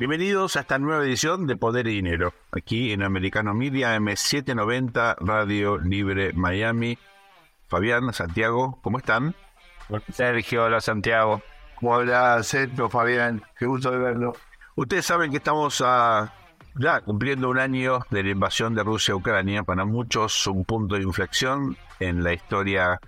Bienvenidos a esta nueva edición de Poder y Dinero, aquí en Americano Media M790 Radio Libre Miami. Fabián, Santiago, ¿cómo están? Sergio, hola Santiago. Hola Sergio, Fabián, qué gusto de verlo. Ustedes saben que estamos a, ya cumpliendo un año de la invasión de Rusia a Ucrania, para muchos un punto de inflexión en la historia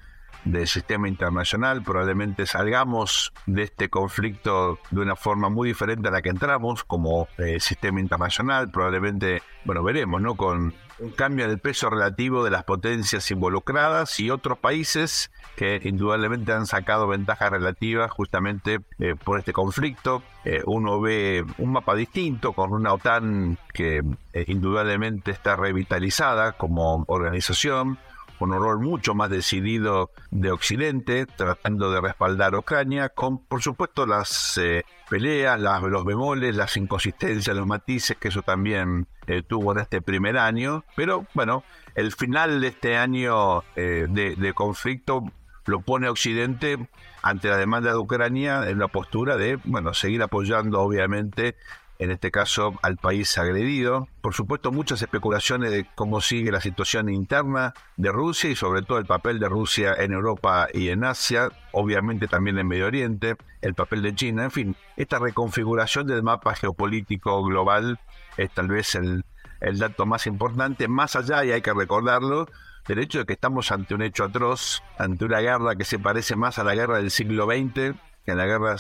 del sistema internacional. Probablemente salgamos de este conflicto de una forma muy diferente a la que entramos como eh, sistema internacional. Probablemente, bueno, veremos, ¿no? Con un cambio en el peso relativo de las potencias involucradas y otros países que indudablemente han sacado ventajas relativas justamente eh, por este conflicto. Eh, uno ve un mapa distinto con una OTAN que indudablemente está revitalizada como organización con un rol mucho más decidido de Occidente, tratando de respaldar a Ucrania, con por supuesto las eh, peleas, los bemoles, las inconsistencias, los matices que eso también eh, tuvo en este primer año. Pero bueno, el final de este año eh, de, de conflicto lo pone Occidente ante la demanda de Ucrania en la postura de, bueno, seguir apoyando obviamente en este caso al país agredido. Por supuesto, muchas especulaciones de cómo sigue la situación interna de Rusia y sobre todo el papel de Rusia en Europa y en Asia, obviamente también en Medio Oriente, el papel de China, en fin, esta reconfiguración del mapa geopolítico global es tal vez el, el dato más importante, más allá, y hay que recordarlo, del hecho de que estamos ante un hecho atroz, ante una guerra que se parece más a la guerra del siglo XX que a la guerra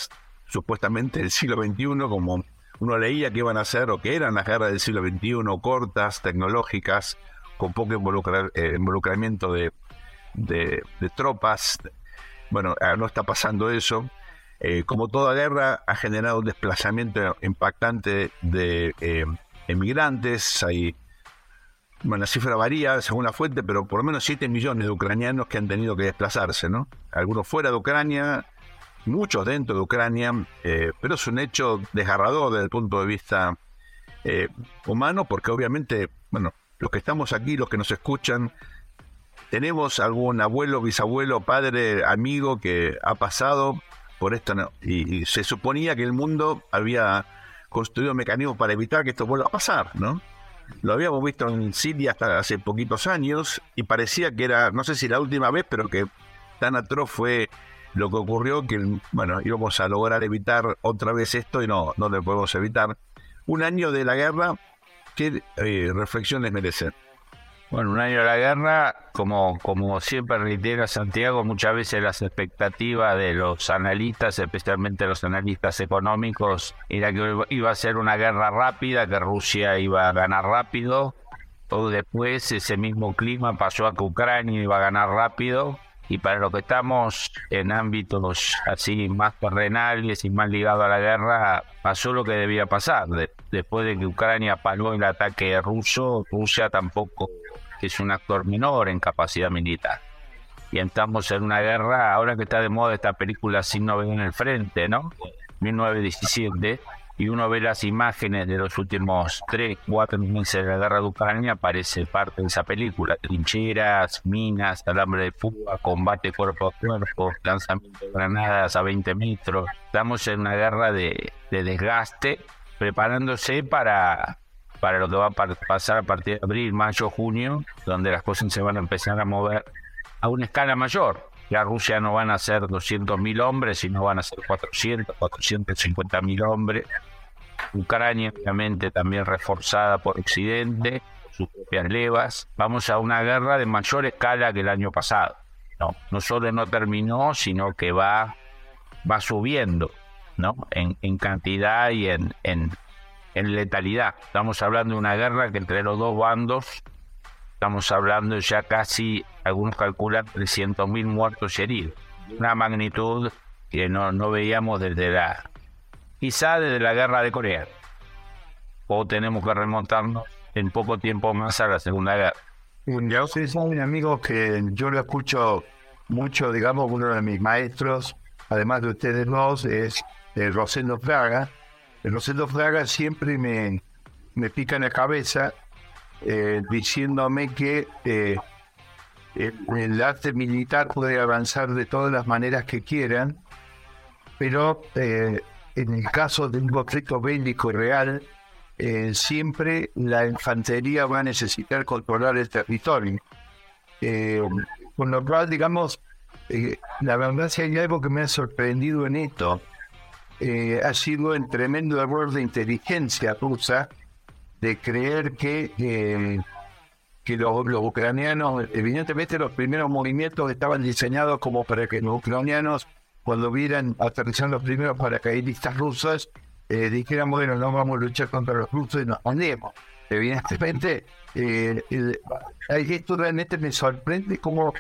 supuestamente del siglo XXI, como uno leía que iban a ser o que eran las guerras del siglo XXI, cortas, tecnológicas, con poco eh, involucramiento de, tropas. Bueno, ah, no está pasando eso. Eh, como toda guerra, ha generado un desplazamiento impactante de eh, emigrantes. Hay, bueno, la cifra varía según la fuente, pero por lo menos 7 millones de ucranianos que han tenido que desplazarse, ¿no? Algunos fuera de Ucrania, muchos dentro de Ucrania, eh, pero es un hecho desgarrador desde el punto de vista eh, humano, porque obviamente, bueno, los que estamos aquí, los que nos escuchan, tenemos algún abuelo, bisabuelo, padre, amigo que ha pasado por esto, y, se suponía que el mundo había construido mecanismos para evitar que esto vuelva a pasar, ¿no? Lo habíamos visto en Siria hasta hace poquitos años y parecía que era, no sé si la última vez, pero que tan atroz fue lo que ocurrió que, bueno, íbamos a lograr evitar otra vez esto y no, no lo podemos evitar. Un año de la guerra, ¿qué eh, reflexiones merece? Bueno, un año de la guerra, como, como siempre reitera Santiago, muchas veces las expectativas de los analistas, especialmente los analistas económicos, era que iba a ser una guerra rápida, que Rusia iba a ganar rápido, o después ese mismo clima pasó a que Ucrania iba a ganar rápido, y para los que estamos en ámbitos así más terrenales y más ligados a la guerra, pasó lo que debía pasar. después de que Ucrania paró el ataque ruso, Rusia tampoco es un actor menor en capacidad militar. Y estamos en una guerra, ahora que está de moda esta película Sin Novedad en el Frente, ¿no? 1917 y uno ve las imágenes de los últimos 3, 4 meses de la guerra de Ucrania, aparece parte de esa película. Trincheras, minas, alambre de fuga, combate cuerpo a cuerpo, lanzamiento de granadas a 20 metros. Estamos en una guerra de, desgaste, preparándose para, para lo que va a pasar a partir de abril, mayo, junio, donde las cosas se van a empezar a mover a una escala mayor. Ya Rusia no van a ser 200.000 hombres, sino van a ser 400, 450.000 hombres. Ucrania, obviamente, también reforzada por Occidente, sus propias levas. Vamos a una guerra de mayor escala que el año pasado. No, no solo no terminó, sino que va, va subiendo, ¿no? En, en cantidad y en, en, en letalidad. Estamos hablando de una guerra que entre los dos bandos Estamos hablando ya casi, algunos calculan 300.000 muertos y heridos. Una magnitud que no, no veíamos desde la, quizá desde la guerra de Corea. O tenemos que remontarnos en poco tiempo más a la Segunda Guerra. Ya ustedes saben, amigos, que yo lo escucho mucho, digamos, uno de mis maestros, además de ustedes dos, es el Rosendo Fraga. Rosendo Fraga siempre me, me pica en la cabeza eh, diciéndome que eh, el, arte militar puede avanzar de todas las maneras que quieran, pero eh, en el caso de un conflicto bélico real, eh, siempre la infantería va a necesitar controlar el territorio. Eh, con lo cual, digamos, eh, la verdad si hay algo que me ha sorprendido en esto, ha sido el tremendo error de inteligencia rusa de creer que, que los, los, ucranianos, evidentemente los primeros movimientos estaban diseñados como para que los ucranianos, cuando vieran aterrizar los primeros paracaidistas rusos, eh, dijeran, bueno, no vamos a luchar contra los rusos y nos andemos. Evidentemente, eh, esto realmente me sorprende como,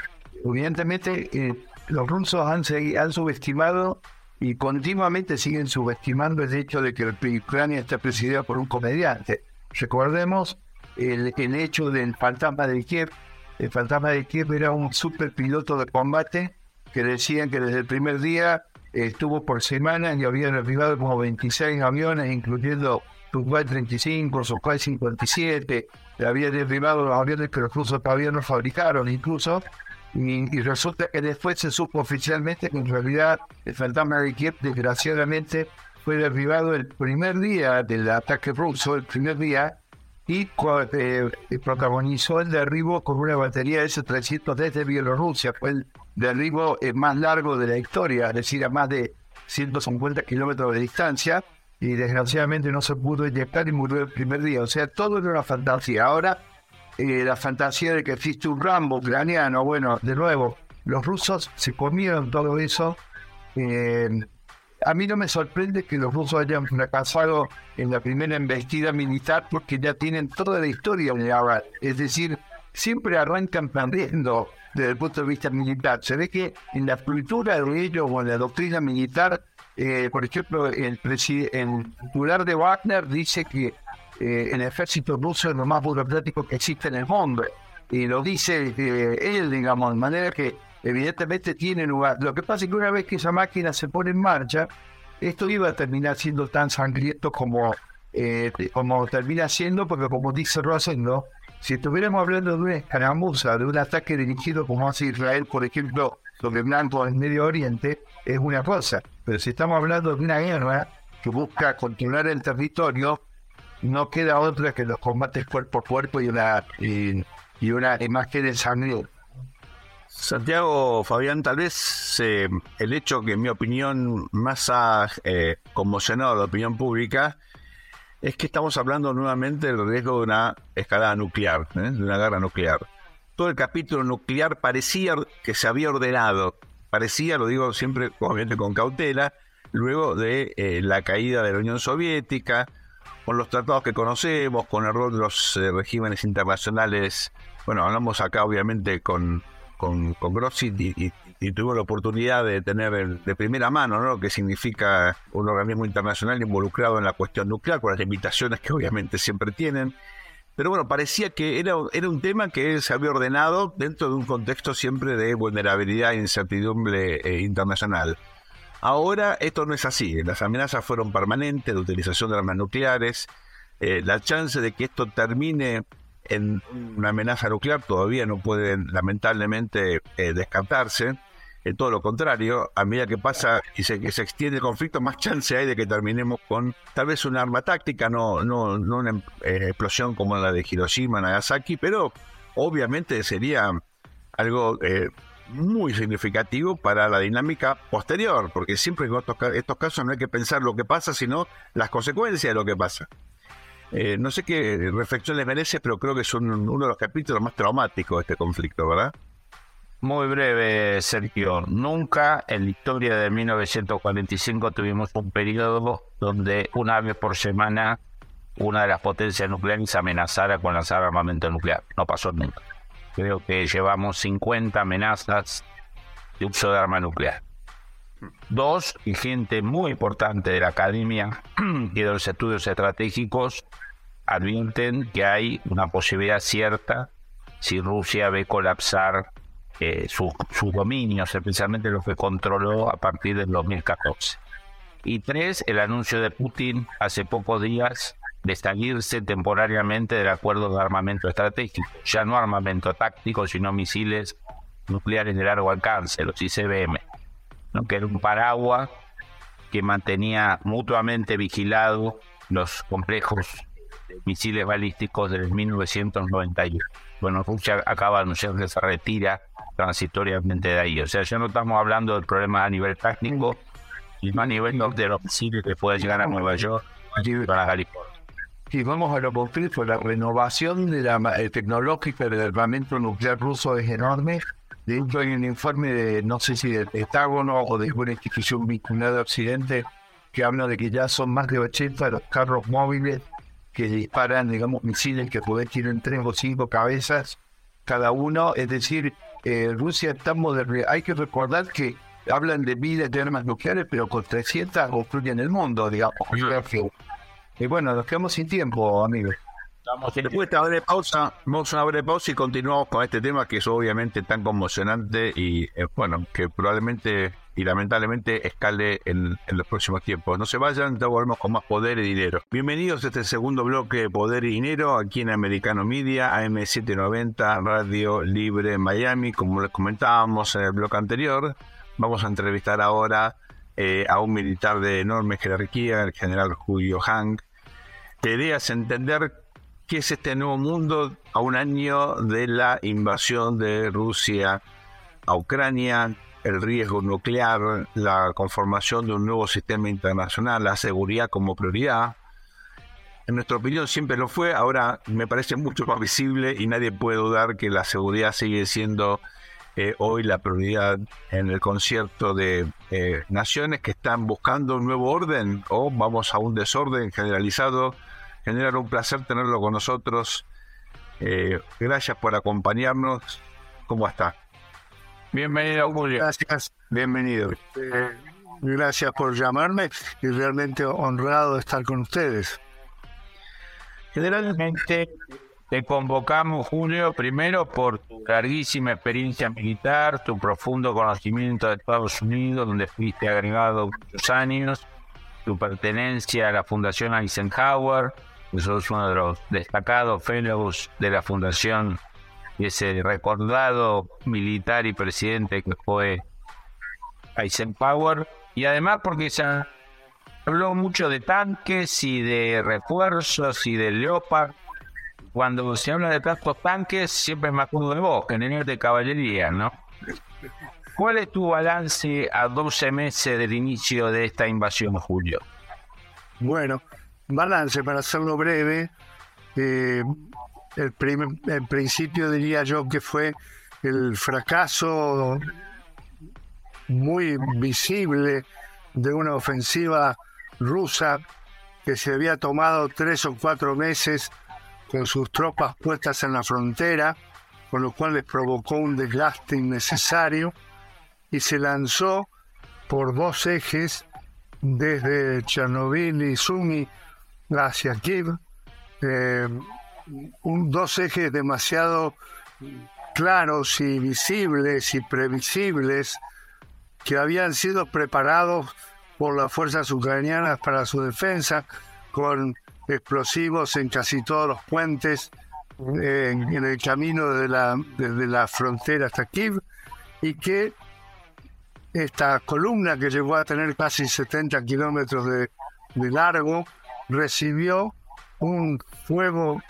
evidentemente, eh, los rusos han, han subestimado y continuamente siguen subestimando el hecho de que Ucrania está presidida por un comediante. Recordemos el, el hecho del fantasma de Kiev. El fantasma de Kiev era un super piloto de combate que decían que desde el primer día estuvo por semana y había derribado como 26 aviones, incluyendo Sukhoi 35, Sukhoi 57, había derribado los aviones que los rusos todavía no fabricaron incluso, y, resulta que después se supo oficialmente que en realidad el fantasma de Kiev desgraciadamente fue derribado el primer día del ataque ruso, el primer día, y eh, protagonizó el derribo con una batería de S-300 desde Bielorrusia. Fue el derribo eh, más largo de la historia, es decir, a más de 150 kilómetros de distancia, y desgraciadamente no se pudo inyectar y murió el primer día. O sea, todo era una fantasía. Ahora, eh, la fantasía de que existe un Rambo ucraniano, bueno, de nuevo, los rusos se comieron todo eso. A mí no me sorprende que los rusos hayan fracasado en la primera embestida militar porque ya tienen toda la historia ahora. Es decir, siempre arrancan perdiendo desde el punto de vista militar. Se ve que en la cultura de ellos o en la doctrina militar, eh, por ejemplo, el, el titular de Wagner dice que eh, el ejército ruso es lo más burocrático que existe en el mundo. Y lo dice eh, él, digamos, de manera que evidentemente tiene lugar. Lo que pasa es que una vez que esa máquina se pone en marcha, esto iba a terminar siendo tan sangriento como, como termina siendo, porque como dice Rosendo, si estuviéramos hablando de una escaramuza, de un ataque dirigido como hace Israel, por ejemplo, sobre blancos en Medio Oriente, es una cosa. Pero si estamos hablando de una guerra que busca controlar el territorio, no queda otra que los combates cuerpo a cuerpo y una, y, una imagen de sangre. Santiago, Fabián, tal vez eh, el hecho que en mi opinión más ha eh, conmocionado la opinión pública es que estamos hablando nuevamente del riesgo de una escalada nuclear, ¿eh? de una guerra nuclear. Todo el capítulo nuclear parecía que se había ordenado, parecía, lo digo siempre obviamente con cautela, luego de eh, la caída de la Unión Soviética, con los tratados que conocemos, con el rol de los eh, regímenes internacionales. Bueno, hablamos acá obviamente con, con, con Grossi y, y la oportunidad de tener de primera mano ¿no? lo que significa un organismo internacional involucrado en la cuestión nuclear, con las limitaciones que obviamente siempre tienen. Pero bueno, parecía que era, era un tema que se había ordenado dentro de un contexto siempre de vulnerabilidad e incertidumbre eh, internacional. Ahora esto no es así, las amenazas fueron permanentes de utilización de armas nucleares, eh, la chance de que esto termine en una amenaza nuclear todavía no puede lamentablemente eh, descartarse. En todo lo contrario, a medida que pasa y se, se extiende el conflicto, más chance hay de que terminemos con tal vez un arma táctica, no, no, no una eh, explosión como la de Hiroshima, Nagasaki, pero obviamente sería algo eh, muy significativo para la dinámica posterior, porque siempre en estos, estos, casos no hay que pensar lo que pasa, sino las consecuencias de lo que pasa. Eh, no sé qué reflexión les merece, pero creo que es uno de los capítulos más traumáticos de este conflicto, ¿verdad? Muy breve, Sergio. Nunca en la historia de 1945 tuvimos un periodo donde una vez por semana una de las potencias nucleares amenazara con lanzar armamento nuclear. No pasó nunca. Creo que llevamos 50 amenazas de uso de arma nuclear. Dos, y gente muy importante de la academia y de los estudios estratégicos advierten que hay una posibilidad cierta si Rusia ve colapsar eh, sus, dominios, especialmente los que controló a partir del 2014. Y tres, el anuncio de Putin hace pocos días de salirse temporariamente del acuerdo de armamento estratégico, ya no armamento táctico, sino misiles nucleares de largo alcance, los ICBM, ¿no? que era un paraguas que mantenía mutuamente vigilado los complejos misiles balísticos del 1991. Bueno, Rusia acaba de anunciar que se retira transitoriamente de ahí. O sea, ya no estamos hablando del problema a nivel táctico, sino a nivel de los misiles que puede llegar a Nueva York para California. Y vamos a lo concreto, la renovación de la eh, tecnológica del armamento nuclear ruso es enorme. De hecho, hay un informe de, no sé si del Pentágono o de alguna institución vinculada a Occidente, que habla de que ya son más de 80 los carros móviles que disparan, digamos, misiles que pueden tener tres o cinco cabezas cada uno. Es decir, eh, Rusia está moderna. Hay que recordar que hablan de miles de armas nucleares, pero con 300 construyen el mundo, digamos. Y bueno, nos quedamos sin tiempo, amigos. Después de esta pausa, vamos a una breve pausa y continuamos con este tema que es obviamente tan conmocionante y eh, bueno, que probablemente y lamentablemente escale en, los próximos tiempos. No se vayan, ya volvemos con más poder y dinero. Bienvenidos a este segundo bloque de Poder y Dinero aquí en Americano Media, AM790, Radio Libre Miami, como les comentábamos en el bloque anterior. Vamos a entrevistar ahora eh, a un militar de enorme jerarquía, el general Julio Hank. La idea es entender qué es este nuevo mundo a un año de la invasión de Rusia a Ucrania, el riesgo nuclear, la conformación de un nuevo sistema internacional, la seguridad como prioridad. En nuestra opinión siempre lo fue, ahora me parece mucho más visible y nadie puede dudar que la seguridad sigue siendo eh, hoy la prioridad en el concierto de eh, naciones que están buscando un nuevo orden o vamos a un desorden generalizado. Generar un placer tenerlo con nosotros. Eh, gracias por acompañarnos. ¿Cómo está? Bienvenido, Julio. Gracias, bienvenido. Eh, gracias por llamarme y realmente honrado de estar con ustedes. Generalmente te convocamos, Julio, primero por tu larguísima experiencia militar, tu profundo conocimiento de Estados Unidos, donde fuiste agregado muchos años, tu pertenencia a la Fundación Eisenhower, sos uno de los destacados fellows de la Fundación ese recordado militar y presidente que fue Eisenhower, y además porque se habló mucho de tanques y de refuerzos y de Leopard. Cuando se habla de tantos tanques, siempre me acuerdo de vos, general de caballería, ¿no? ¿Cuál es tu balance a 12 meses del inicio de esta invasión, Julio? Bueno, balance, para hacerlo breve, eh, el, el principio diría yo que fue el fracaso muy visible de una ofensiva rusa que se había tomado tres o cuatro meses con sus tropas puestas en la frontera, con lo cual les provocó un desgaste innecesario y se lanzó por dos ejes desde Chernobyl y Sumy hacia Kiev. Eh, dos ejes demasiado claros y visibles y previsibles que habían sido preparados por las fuerzas ucranianas para su defensa, con explosivos en casi todos los puentes en, el camino de la, desde la frontera hasta Kiev, y que esta columna que llegó a tener casi 70 kilómetros de, de largo recibió un fuego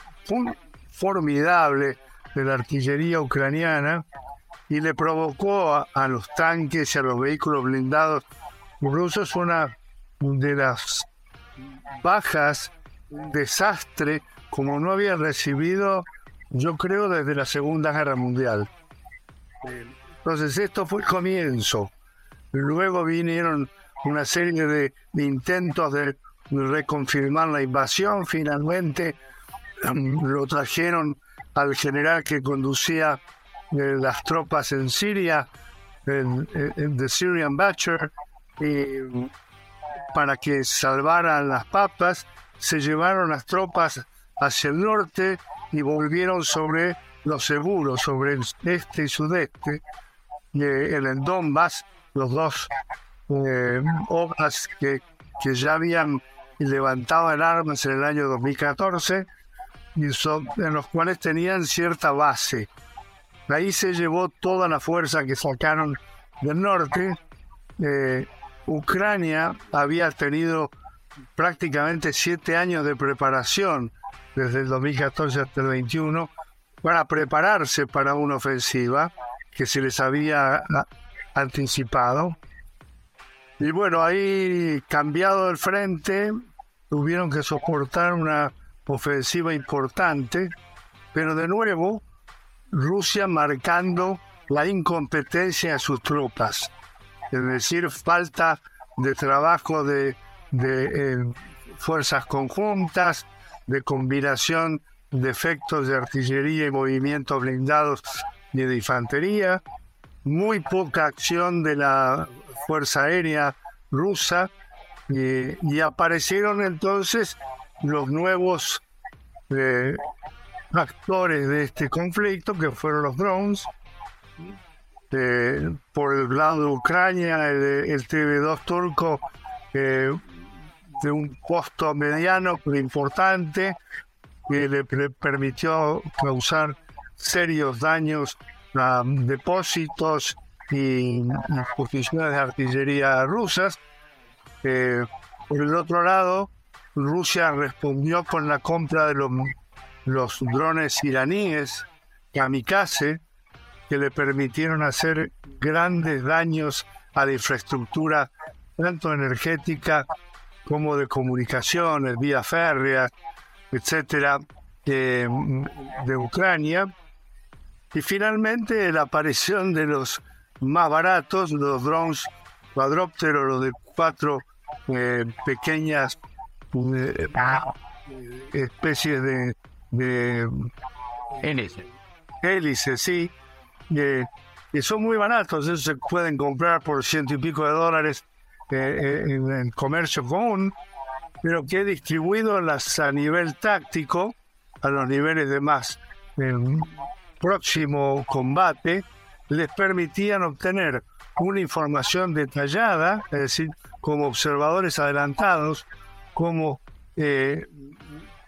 formidable de la artillería ucraniana y le provocó a, los tanques y a los vehículos blindados rusos una de las bajas, desastre como no había recibido, yo creo, desde la Segunda Guerra Mundial. Entonces esto fue el comienzo. Luego vinieron una serie de intentos de reconfirmar la invasión. Finalmente lo trajeron al general que conducía eh, las tropas en Siria, en, The Syrian Butcher, y para que salvaran las papas, se llevaron las tropas hacia el norte y volvieron sobre los seguros, sobre el este y sudeste, eh, en el Donbass, los dos eh, obras que, que ya habían levantado en armas en el año 2014 en los cuales tenían cierta base. ahí se llevó toda la fuerza que sacaron del norte, eh, Ucrania había tenido prácticamente siete años de preparación desde el 2014 hasta el 21 para prepararse para una ofensiva que se les había anticipado. Y bueno, ahí cambiado el frente, tuvieron que soportar una ofensiva importante, pero de nuevo Rusia marcando la incompetencia de sus tropas, es decir, falta de trabajo de, eh, fuerzas conjuntas, de combinación de efectos de artillería y movimientos blindados y de infantería, muy poca acción de la Fuerza Aérea rusa y aparecieron entonces los nuevos eh, actores de este conflicto, que fueron los drones. Eh, por el lado de Ucrania, el, TV2 turco eh, de un costo mediano pero importante que le, permitió causar serios daños a depósitos y, posiciones de artillería rusas. por el otro lado, Rusia respondió con la compra de los, los drones iraníes kamikaze que le permitieron hacer grandes daños a la infraestructura tanto energética como de comunicaciones, vía férrea, etcétera, de, de Ucrania. Y finalmente la aparición de los más baratos, los drones cuadrópteros, los de cuatro eh, pequeñas eh, especies de, de hélices, sí, que son muy baratos, esos se pueden comprar por ciento y pico de dólares eh, eh, en el comercio común, pero que distribuido las a nivel táctico, a los niveles de más próximo combate, les permitían obtener una información detallada, es decir, como observadores adelantados, como eh,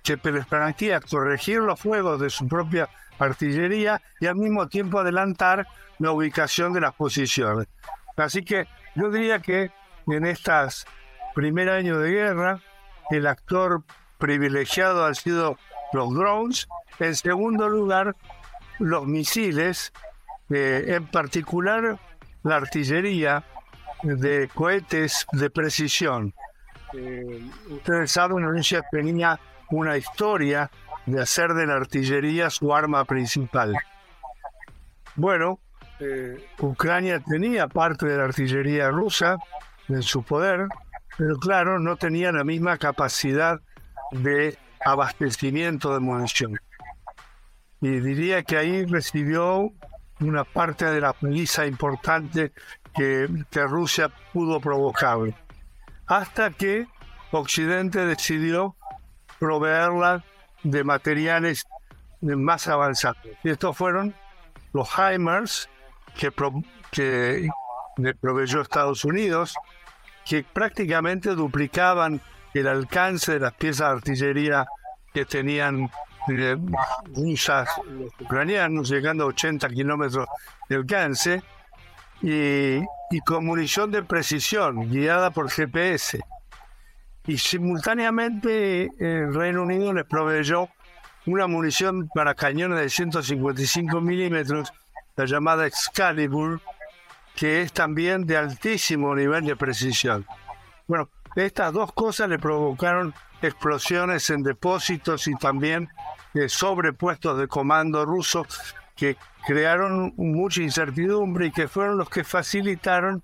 que les permitía corregir los fuegos de su propia artillería y al mismo tiempo adelantar la ubicación de las posiciones. Así que yo diría que en estos primer años de guerra, el actor privilegiado han sido los drones, en segundo lugar, los misiles, eh, en particular la artillería de cohetes de precisión. Eh, ustedes saben, Rusia tenía una historia de hacer de la artillería su arma principal. Bueno, eh, Ucrania tenía parte de la artillería rusa en su poder, pero claro, no tenía la misma capacidad de abastecimiento de munición. Y diría que ahí recibió una parte de la paliza importante que, que Rusia pudo provocar hasta que Occidente decidió proveerla de materiales más avanzados. Y estos fueron los HIMARS que, que le proveyó Estados Unidos, que prácticamente duplicaban el alcance de las piezas de artillería que tenían rusas ucranianos, llegando a 80 kilómetros de alcance, y y con munición de precisión guiada por GPS. Y simultáneamente el Reino Unido les proveyó una munición para cañones de 155 milímetros, la llamada Excalibur, que es también de altísimo nivel de precisión. Bueno, estas dos cosas le provocaron explosiones en depósitos y también sobrepuestos de comando ruso que crearon mucha incertidumbre y que fueron los que facilitaron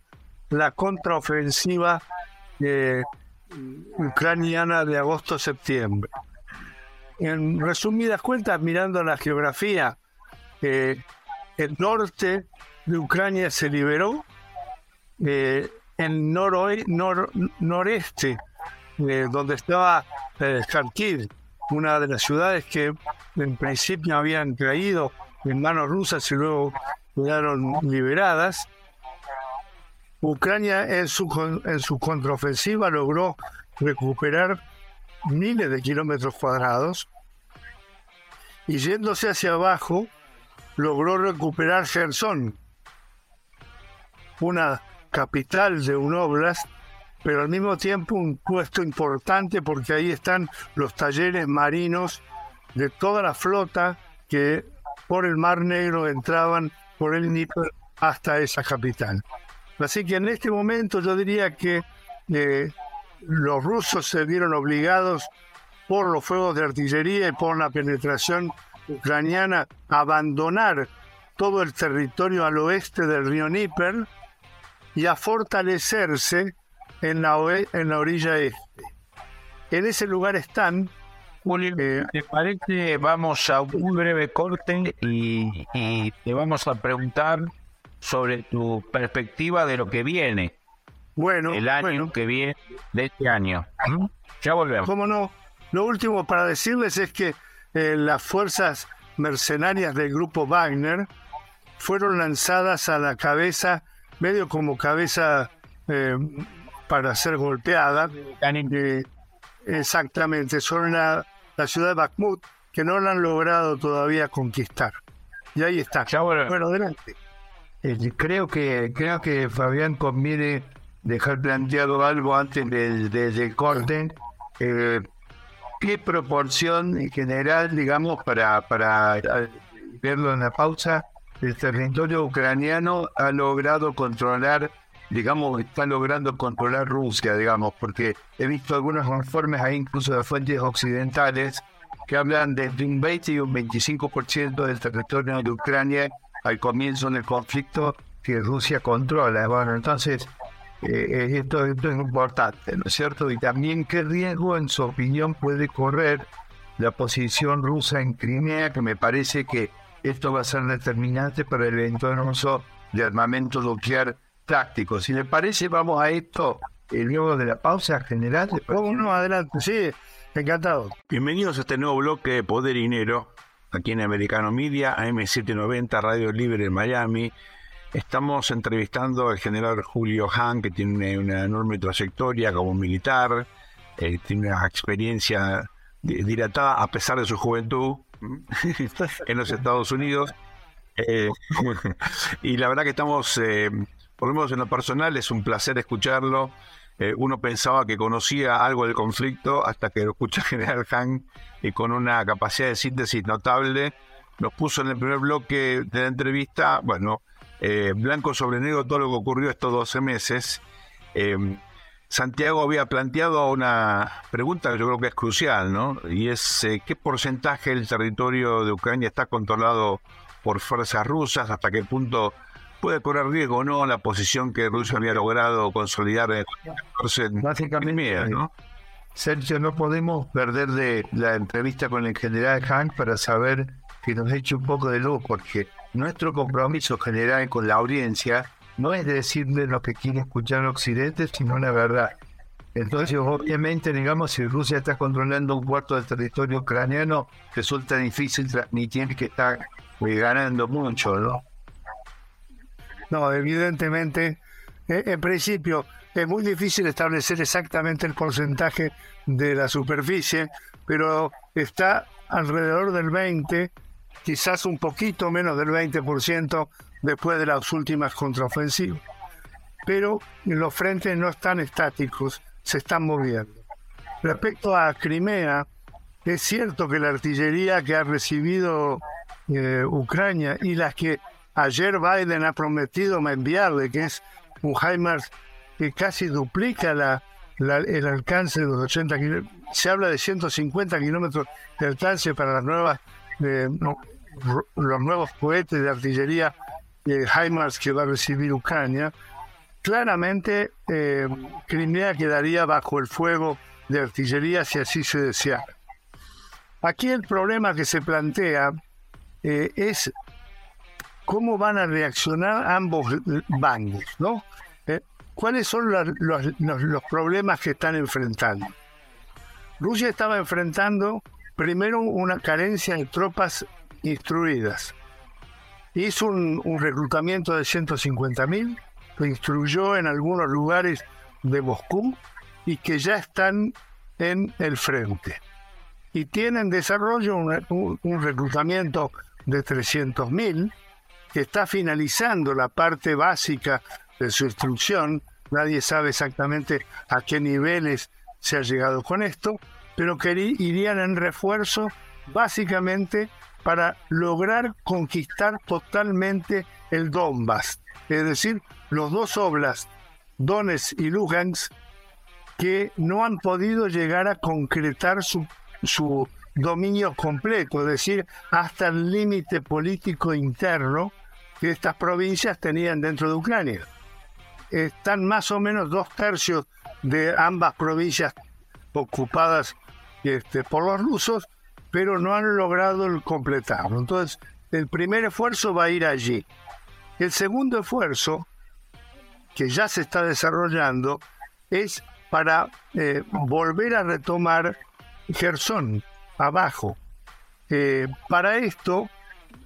la contraofensiva eh, ucraniana de agosto-septiembre. En resumidas cuentas, mirando la geografía, eh, el norte de Ucrania se liberó, eh, el noreste, donde estaba Kharkiv, una de las ciudades que en principio habían caído en manos rusas y luego quedaron liberadas. Ucrania en su, en su contraofensiva logró recuperar miles de kilómetros cuadrados y yéndose hacia abajo logró recuperar Gerson, una capital de un oblast pero al mismo tiempo un puesto importante porque ahí están los talleres marinos de toda la flota que por el Mar Negro entraban por el Níper hasta esa capital. Así que en este momento yo diría que eh, los rusos se vieron obligados por los fuegos de artillería y por la penetración ucraniana a abandonar todo el territorio al oeste del río Níper y a fortalecerse en la, en la orilla este. En ese lugar están Julio, eh, ¿te parece? Vamos a un breve corte y, te vamos a preguntar sobre tu perspectiva de lo que viene. Bueno, el año que viene de este año. Ya volvemos. ¿Cómo no? Lo último para decirles es que eh, las fuerzas mercenarias del grupo Wagner fueron lanzadas a la cabeza, medio como cabeza eh, para ser golpeada. exactamente, sobre la, ciudad de Bakhmut, que no la han logrado todavía conquistar. Y ahí está. bueno, adelante. Eh, creo que creo que Fabián conviene dejar planteado algo antes del, del corte. Eh, ¿Qué proporción en general, digamos, para, para verlo en la pausa, el territorio ucraniano ha logrado controlar digamos, está logrando controlar Rusia, digamos, porque he visto algunos informes ahí, incluso de fuentes occidentales, que hablan de un 20 y un 25% del territorio de Ucrania al comienzo del conflicto que Rusia controla. Bueno, entonces, eh, esto, esto es importante, ¿no es cierto? Y también qué riesgo, en su opinión, puede correr la posición rusa en Crimea, que me parece que esto va a ser determinante para el eventual uso de armamento nuclear tácticos. Si le parece, vamos a esto el luego de la pausa general. Uno adelante, sí, encantado. Bienvenidos a este nuevo bloque de Poder y Dinero, aquí en Americano Media, AM790, Radio Libre en Miami. Estamos entrevistando al general Julio Han, que tiene una enorme trayectoria como militar, eh, tiene una experiencia dilatada a pesar de su juventud en los Estados Unidos. Eh, y la verdad que estamos eh, por lo menos en lo personal es un placer escucharlo. Eh, uno pensaba que conocía algo del conflicto hasta que lo escucha General Han y con una capacidad de síntesis notable. Nos puso en el primer bloque de la entrevista, bueno, eh, blanco sobre negro todo lo que ocurrió estos 12 meses. Eh, Santiago había planteado una pregunta que yo creo que es crucial, ¿no? Y es qué porcentaje del territorio de Ucrania está controlado por fuerzas rusas, hasta qué punto puede correr riesgo o no la posición que Rusia había logrado consolidar en, Básicamente, ¿no? Sergio, no podemos perder de la entrevista con el general Hank para saber que nos eche un poco de luz, porque nuestro compromiso general con la audiencia no es decirle lo que quiere escuchar Occidente, sino la verdad. Entonces, obviamente, digamos, si Rusia está controlando un cuarto del territorio ucraniano, resulta difícil transmitir que está eh, ganando mucho, ¿no? No, evidentemente, eh, en principio es muy difícil establecer exactamente el porcentaje de la superficie, pero está alrededor del 20, quizás un poquito menos del 20% después de las últimas contraofensivas. Pero los frentes no están estáticos, se están moviendo. Respecto a Crimea, es cierto que la artillería que ha recibido eh, Ucrania y las que Ayer Biden ha prometido enviarle, que es un HIMARS que casi duplica la, el alcance de los 80 kilómetros. Se habla de 150 kilómetros de alcance para las nuevas, los nuevos cohetes de artillería de HIMARS que va a recibir Ucrania. Claramente, eh, Crimea quedaría bajo el fuego de artillería si así se deseara. Aquí el problema que se plantea eh, es cómo van a reaccionar ambos bandos, ¿no? Eh, ¿Cuáles son los, problemas que están enfrentando? Rusia estaba enfrentando primero una carencia de tropas instruidas. Hizo un, reclutamiento de 150.000, lo instruyó en algunos lugares de Moscú y que ya están en el frente. Y tienen desarrollo un, un reclutamiento de 300.000 que está finalizando la parte básica de su instrucción. Nadie sabe exactamente a qué niveles se ha llegado con esto, pero que irían en refuerzo básicamente para lograr conquistar totalmente el Donbass, es decir, los dos oblas, Donetsk y Lugansk, que no han podido llegar a concretar su, su dominio completo, es decir, hasta el límite político interno que estas provincias tenían dentro de Ucrania. Están más o menos dos tercios de ambas provincias ocupadas este, por los rusos, pero no han logrado completarlo. Entonces, el primer esfuerzo va a ir allí. El segundo esfuerzo, que ya se está desarrollando, es para eh, volver a retomar Gerson, abajo. Eh, para esto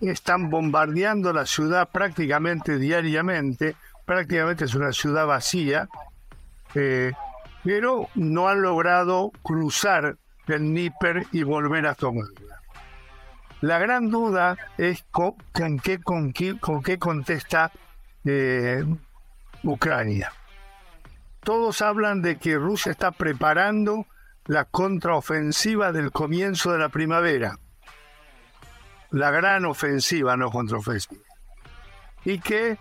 están bombardeando la ciudad prácticamente diariamente, prácticamente es una ciudad vacía, eh, pero no han logrado cruzar el Níper y volver a tomarla. La gran duda es con, qué, con, qué, contesta eh, Ucrania. Todos hablan de que Rusia está preparando la contraofensiva del comienzo de la primavera. La gran ofensiva, no contraofensiva. Y que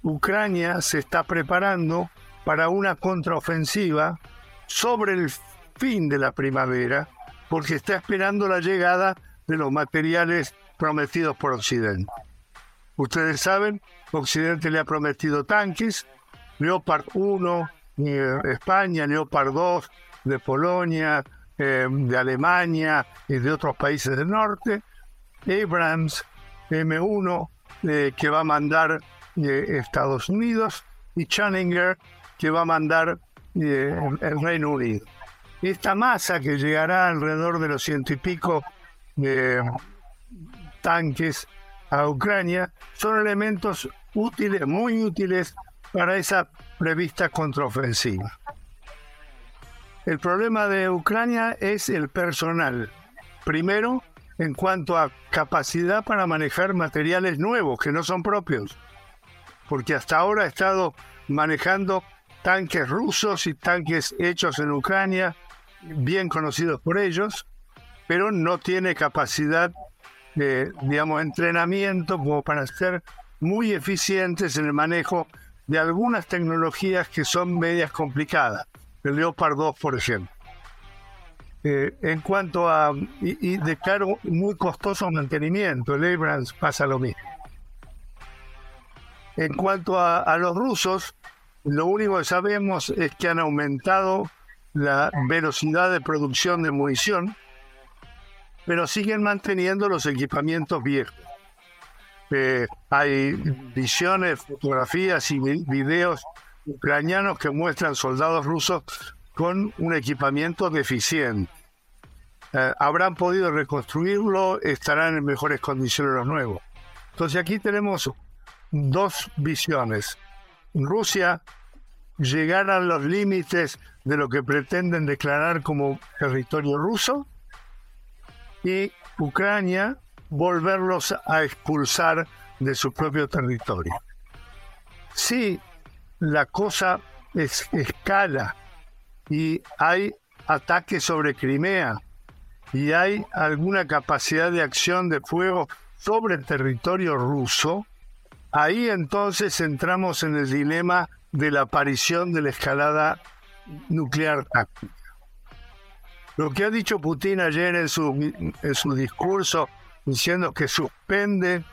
Ucrania se está preparando para una contraofensiva sobre el fin de la primavera, porque está esperando la llegada de los materiales prometidos por Occidente. Ustedes saben, Occidente le ha prometido tanques, Leopard 1, eh, España, Leopard 2, de Polonia, eh, de Alemania y de otros países del norte, Abrams M1 eh, que va a mandar eh, Estados Unidos y Challenger que va a mandar el Reino Unido. Esta masa que llegará alrededor de los ciento y pico tanques a Ucrania son elementos útiles, muy útiles para esa prevista contraofensiva. El problema de Ucrania es el personal. Primero, en cuanto a capacidad para manejar materiales nuevos que no son propios. Porque hasta ahora ha estado manejando tanques rusos y tanques hechos en Ucrania, bien conocidos por ellos, pero no tiene capacidad de, digamos, entrenamiento como para ser muy eficientes en el manejo de algunas tecnologías que son medias complicadas el Leopard 2, por ejemplo. Eh, en cuanto a, y, de claro, muy costoso mantenimiento, el Abrams pasa lo mismo. En cuanto a, los rusos, lo único que sabemos es que han aumentado la velocidad de producción de munición, pero siguen manteniendo los equipamientos viejos. Eh, hay visiones, fotografías y videos ucranianos que muestran soldados rusos con un equipamiento deficiente. Eh, habrán podido reconstruirlo, estarán en mejores condiciones los nuevos. Entonces aquí tenemos dos visiones. Rusia llegar a los límites de lo que pretenden declarar como territorio ruso y Ucrania volverlos a expulsar de su propio territorio. Sí la cosa es, escala y hay ataques sobre Crimea y hay alguna capacidad de acción de fuego sobre el territorio ruso, ahí entonces entramos en el dilema de la aparición de la escalada nuclear táctica. Lo que ha dicho Putin ayer en su, en su discurso, diciendo que suspende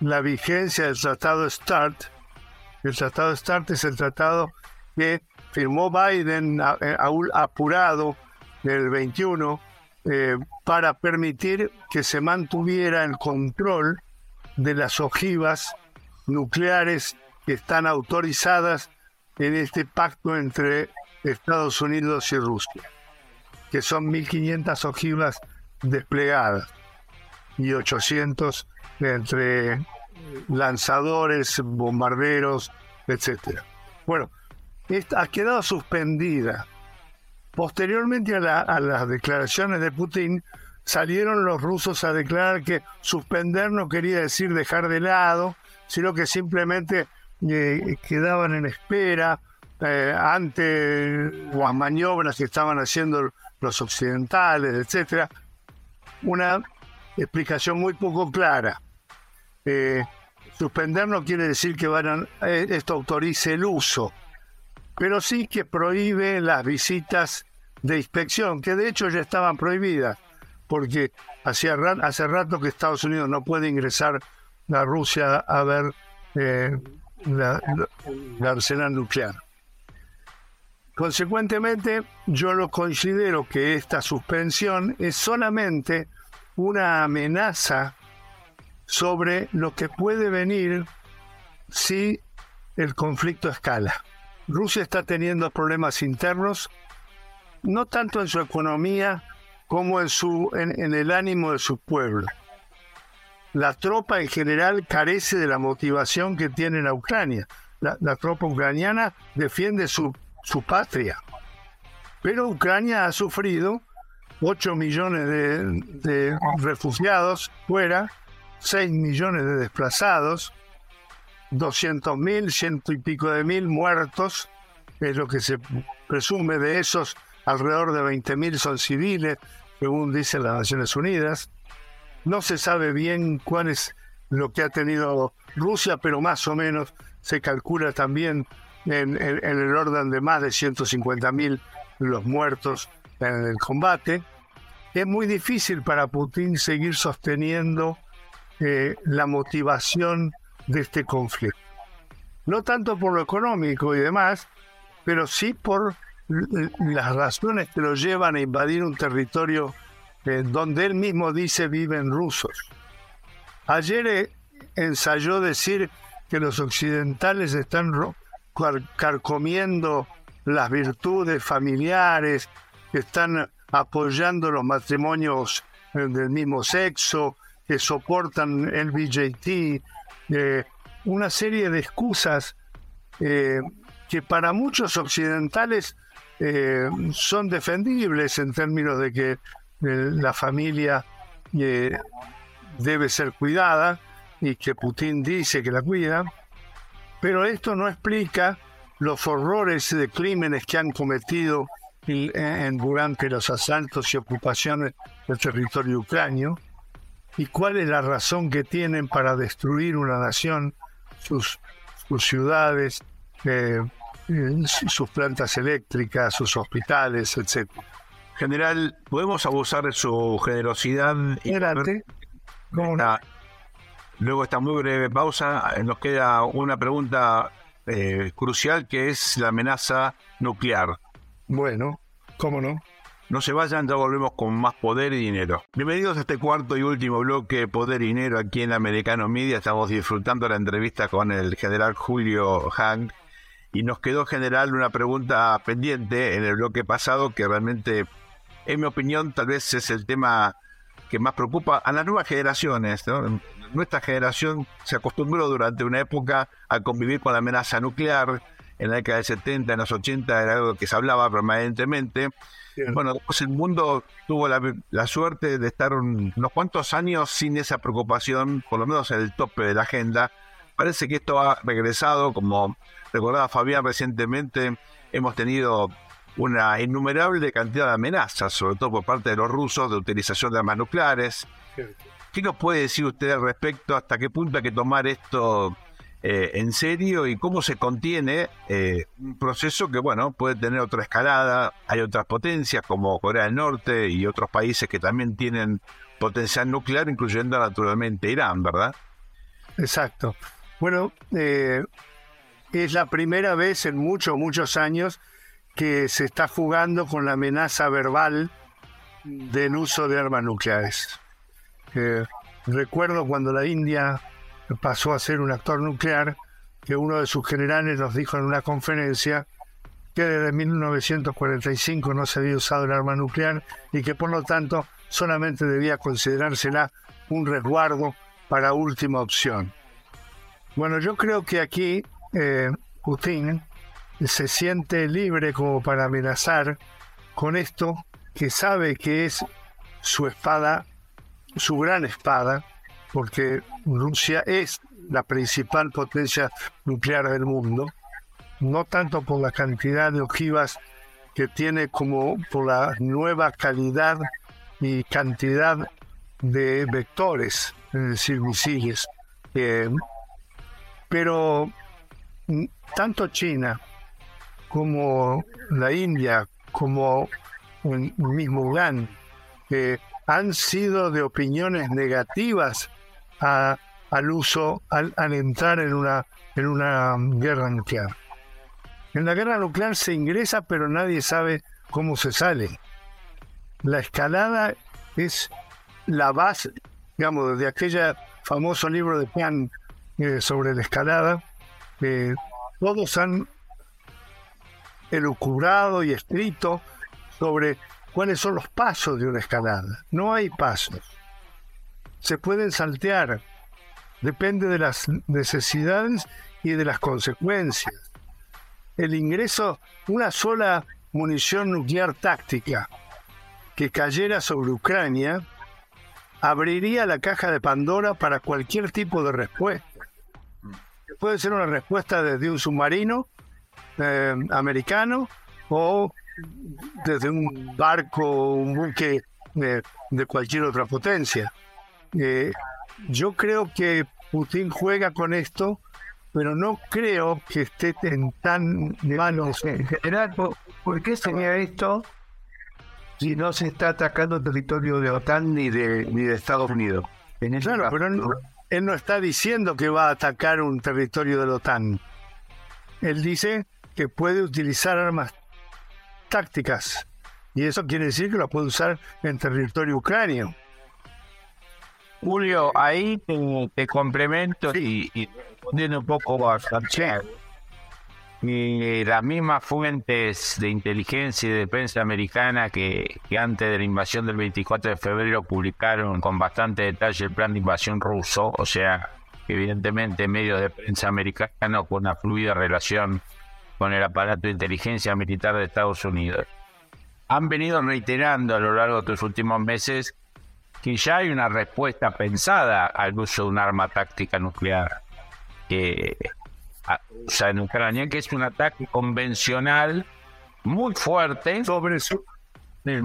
la vigencia del Tratado START, el Tratado START es el tratado que firmó Biden eh, apurado del 21 eh, para permitir que se mantuviera el control de las ojivas nucleares que están autorizadas en este pacto entre Estados Unidos y Rusia, que son 1.500 ojivas desplegadas y 800 entre lanzadores, bombarderos, etcétera. Bueno, ha quedado suspendida. Posteriormente a, las declaraciones de Putin, salieron los rusos a declarar que suspender no quería decir dejar de lado, sino que simplemente eh, quedaban en espera eh, ante las maniobras que estaban haciendo los occidentales, etcétera, una explicación muy poco clara. Eh, suspender no quiere decir que van eh, esto autorice el uso, pero sí que prohíbe las visitas de inspección, que de hecho ya estaban prohibidas, porque hacía hace rato que Estados Unidos no puede ingresar a Rusia a ver eh, la, arsenal nuclear. Consecuentemente, yo lo considero que esta suspensión es solamente una amenaza sobre lo que puede venir si el conflicto escala. Rusia está teniendo problemas internos, no tanto en su economía como en, su, en, el ánimo de su pueblo. La tropa en general carece de la motivación que tiene la Ucrania. La, tropa ucraniana defiende su, su patria. Pero Ucrania ha sufrido 8 millones de, refugiados fuera, 6 millones de desplazados, 200 mil, ciento y pico de mil muertos, es lo que se presume de esos, alrededor de 20 mil son civiles, según dicen las Naciones Unidas. No se sabe bien cuál es lo que ha tenido Rusia, pero más o menos se calcula también en, el orden de más de 150 mil los muertos en el combate es muy difícil para Putin seguir sosteniendo eh, la motivación de este conflicto. No tanto por lo económico y demás, pero sí por las razones que lo llevan a invadir un territorio eh, donde él mismo dice viven rusos. Ayer eh, ensayó decir que los occidentales están carcomiendo las virtudes familiares, están apoyando los matrimonios eh, del mismo sexo, que soportan el BJT, eh, una serie de excusas eh, que para muchos occidentales son defendibles en términos de que la familia debe ser cuidada y que Putin dice que la cuida, pero esto no explica los horrores de crímenes que han cometido en, durante los asaltos y ocupaciones del territorio ucranio y cuál es la razón que tienen para destruir una nación, sus, sus ciudades, eh, eh, sus plantas eléctricas, sus hospitales, etc. General, ¿podemos abusar de su generosidad? Adelante. Luego esta muy breve pausa, nos queda una pregunta eh, crucial que es la amenaza nuclear. Bueno, ¿cómo no? No se vayan, ya volvemos con más poder y dinero. Bienvenidos a este cuarto y último bloque Poder y Dinero aquí en Americano Media. Estamos disfrutando la entrevista con el general Julio Hank y nos quedó general una pregunta pendiente en el bloque pasado que realmente, en mi opinión, tal vez es el tema que más preocupa a las nuevas generaciones. Nuestra generación se acostumbró durante una época a convivir con la amenaza nuclear, en la década de 70, en los 80 era algo que se hablaba permanentemente. Bueno, después el mundo tuvo la, suerte de estar unos cuantos años sin esa preocupación, por lo menos en el tope de la agenda. Parece que esto ha regresado, como recordaba Fabián recientemente, hemos tenido una innumerable cantidad de amenazas, sobre todo por parte de los rusos, de utilización de armas nucleares. ¿Qué nos puede decir usted al respecto? ¿Hasta qué punto hay que tomar esto eh, en serio y cómo se contiene eh, un proceso que, bueno, puede tener otra escalada. Hay otras potencias como Corea del Norte y otros países que también tienen potencial nuclear, incluyendo naturalmente Irán, ¿verdad? Exacto. Bueno, eh, es la primera vez en muchos, muchos años que se está jugando con la amenaza verbal del uso de armas nucleares. recuerdo cuando la India pasó a ser un actor nuclear, que uno de sus generales nos dijo en una conferencia que desde 1945 no se había usado el arma nuclear y que por lo tanto solamente debía considerársela un resguardo para última opción. Bueno, yo creo que aquí eh, Putin se siente libre como para amenazar con esto que sabe que es su espada, su gran espada, porque Rusia es la principal potencia nuclear del mundo no tanto por la cantidad de ojivas que tiene como por la nueva calidad y cantidad de vectores, es decir, misiles. Eh, pero tanto China como la India, como el mismo Irán, han sido de opiniones negativas al uso, al, entrar en una, en una guerra nuclear. En la guerra nuclear se ingresa, pero nadie sabe cómo se sale. La escalada es la base, digamos, de aquel famoso libro de Pian eh, sobre la escalada. todos han elucubrado y escrito sobre cuáles son los pasos de una escalada. No hay pasos. Se pueden saltear. Depende de las necesidades y de las consecuencias. El ingreso, una sola munición nuclear táctica que cayera sobre Ucrania, abriría la caja de Pandora para cualquier tipo de respuesta. Puede ser una respuesta desde un submarino eh, americano o desde un barco, un buque de, cualquier otra potencia. Eh, yo creo que Putin juega con esto, pero no creo que esté en tan manos. En general, ¿por, qué sería esto si no se está atacando el territorio de OTAN ni de, ni de Estados Unidos? claro, pero él no está diciendo que va a atacar un territorio de la OTAN. Él dice que puede utilizar armas tácticas. Y eso quiere decir que lo puede usar en territorio ucranio. Julio, ahí te, complemento y, y, respondiendo un poco a Santiago. Y las mismas fuentes de inteligencia y de defensa americana que, antes de la invasión del 24 de febrero publicaron con bastante detalle el plan de invasión ruso, o sea, evidentemente medios de prensa americanos con una fluida relación con el aparato de inteligencia militar de Estados Unidos. Han venido reiterando a lo largo de los últimos meses que ya hay una respuesta pensada al uso de un arma táctica nuclear que usa en Ucrania, que es un ataque convencional muy fuerte sobre su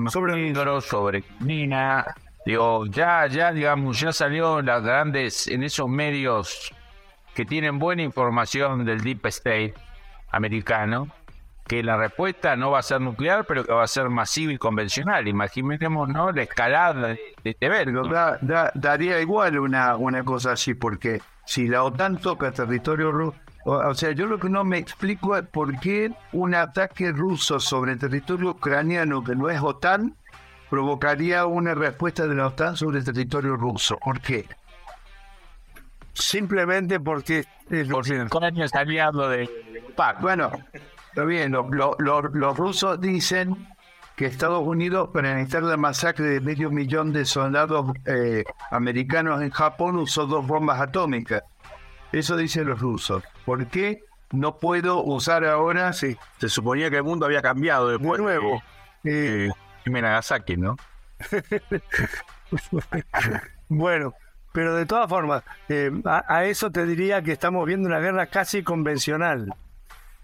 sobre sobre Nina. Digo, ya, ya, digamos, ya salió las grandes, en esos medios que tienen buena información del Deep State, americano, que la respuesta no va a ser nuclear, pero que va a ser masiva y convencional. Imaginemos ¿no? la escalada de, este verbo. daría igual una, una cosa así, porque si la OTAN toca territorio ruso, o, sea, yo lo que no me explico es por qué un ataque ruso sobre el territorio ucraniano que no es OTAN provocaría una respuesta de la OTAN sobre el territorio ruso. ¿Por qué? Simplemente porque... Ucrania está aliado de bueno, está bien, los rusos dicen que Estados Unidos, para evitar la masacre de medio millón de soldados eh, americanos en Japón, usó dos bombas atómicas. Eso dicen los rusos. ¿Por qué no puedo usar ahora? Sí, se suponía que el mundo había cambiado de nuevo. Eh, Nagasaki, ¿no? bueno, pero de todas formas, eh, a, eso te diría que estamos viendo una guerra casi convencional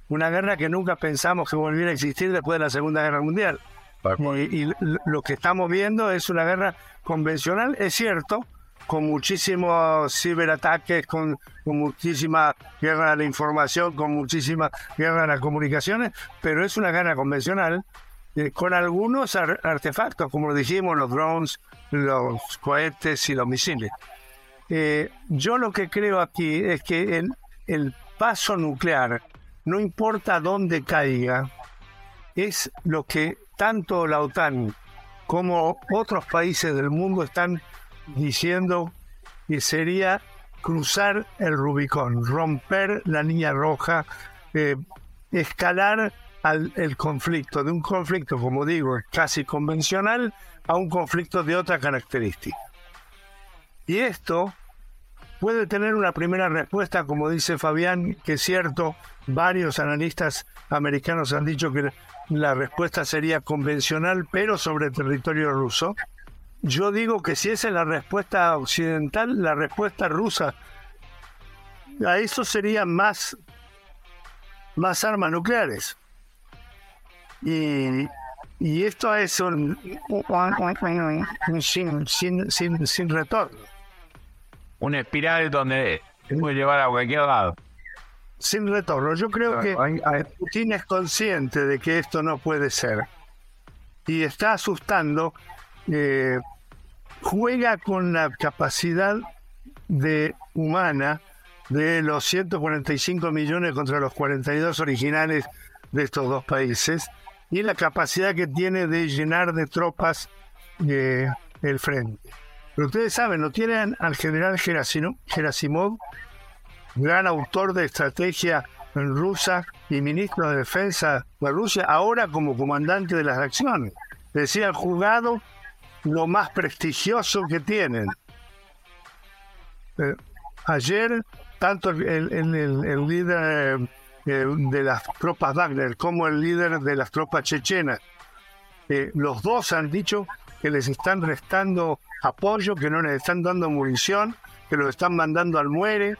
una guerra que nunca pensamos que volviera a existir después de la Segunda Guerra Mundial. Y, lo que estamos viendo es una guerra convencional, es cierto, con muchísimos ciberataques, con, muchísima guerra de la información, con muchísima guerra de las comunicaciones, pero es una guerra convencional eh, con algunos artefactos, como lo dijimos, los drones, los cohetes y los misiles. Eh, yo lo que creo aquí es que el, el paso nuclear no importa dónde caiga, es lo que tanto la OTAN como otros países del mundo están diciendo que sería cruzar el Rubicón, romper la línea roja, eh, escalar al, el conflicto, de un conflicto, como digo, casi convencional, a un conflicto de otra característica. Y esto puede tener una primera respuesta, como dice Fabián, que es cierto, varios analistas americanos han dicho que la respuesta sería convencional, pero sobre territorio ruso. Yo digo que si esa es la respuesta occidental, la respuesta rusa, a eso sería más más armas nucleares. Y, y esto es un, sin, sin, sin, sin retorno. Una espiral donde puede llevar a cualquier lado. Sin retorno. Yo creo que Putin es consciente de que esto no puede ser. Y está asustando. Eh, juega con la capacidad de humana de los 145 millones contra los 42 originales de estos dos países y la capacidad que tiene de llenar de tropas eh, el frente. Pero ustedes saben, lo tienen al general Gerasimov, gran autor de estrategia rusa y ministro de defensa de Rusia, ahora como comandante de las acciones. Decía, han jugado lo más prestigioso que tienen. Eh, ayer, tanto el, el, líder eh, de las tropas Wagner como el líder de las tropas chechenas, eh, los dos han dicho que les están restando apoyo, que no les están dando munición, que los están mandando al muere,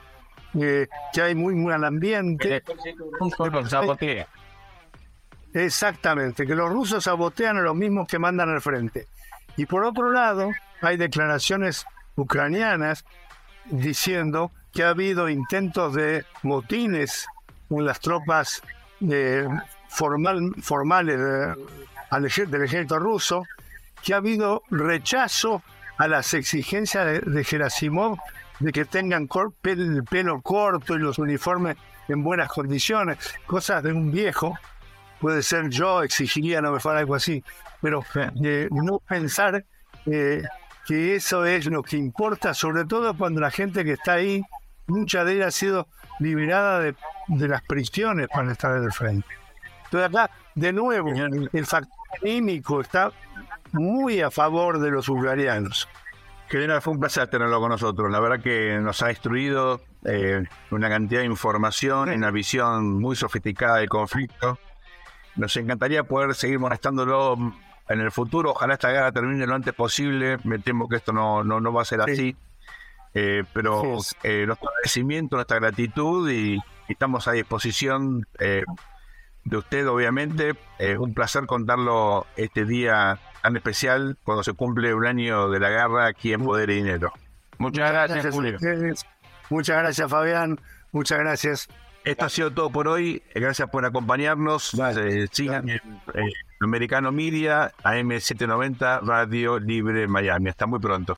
que hay muy mal ambiente. Exactamente, que los rusos sabotean a los mismos que mandan al frente. Y por otro lado, hay declaraciones ucranianas diciendo que ha habido intentos de motines en las tropas eh, formal, formales del ejército ruso, que ha habido rechazo a las exigencias de, de Gerasimov de que tengan el pelo corto y los uniformes en buenas condiciones, cosas de un viejo, puede ser yo, exigiría no me fuera algo así, pero eh, no pensar eh, que eso es lo que importa, sobre todo cuando la gente que está ahí, mucha de ella ha sido liberada de, las prisiones para estar en el frente. Entonces acá, de nuevo, el factor anímico está muy a favor de los ucranianos. General, fue un placer tenerlo con nosotros. La verdad que nos ha instruido eh, una cantidad de información, una visión muy sofisticada del conflicto. Nos encantaría poder seguir molestándolo en el futuro. Ojalá esta guerra termine lo antes posible. Me temo que esto no, no, no va a ser así. Eh, pero eh, nuestro agradecimiento, nuestra gratitud y, estamos a disposición eh, de usted, obviamente. Es un placer contarlo este día tan especial cuando se cumple un año de la guerra aquí en Poder y Dinero. Muchas gracias, Julio. Muchas gracias, Fabián. Muchas gracias. Esto ha sido todo por hoy. Gracias por acompañarnos. sigan en Americano Media, AM790, Radio Libre Miami. Hasta muy pronto.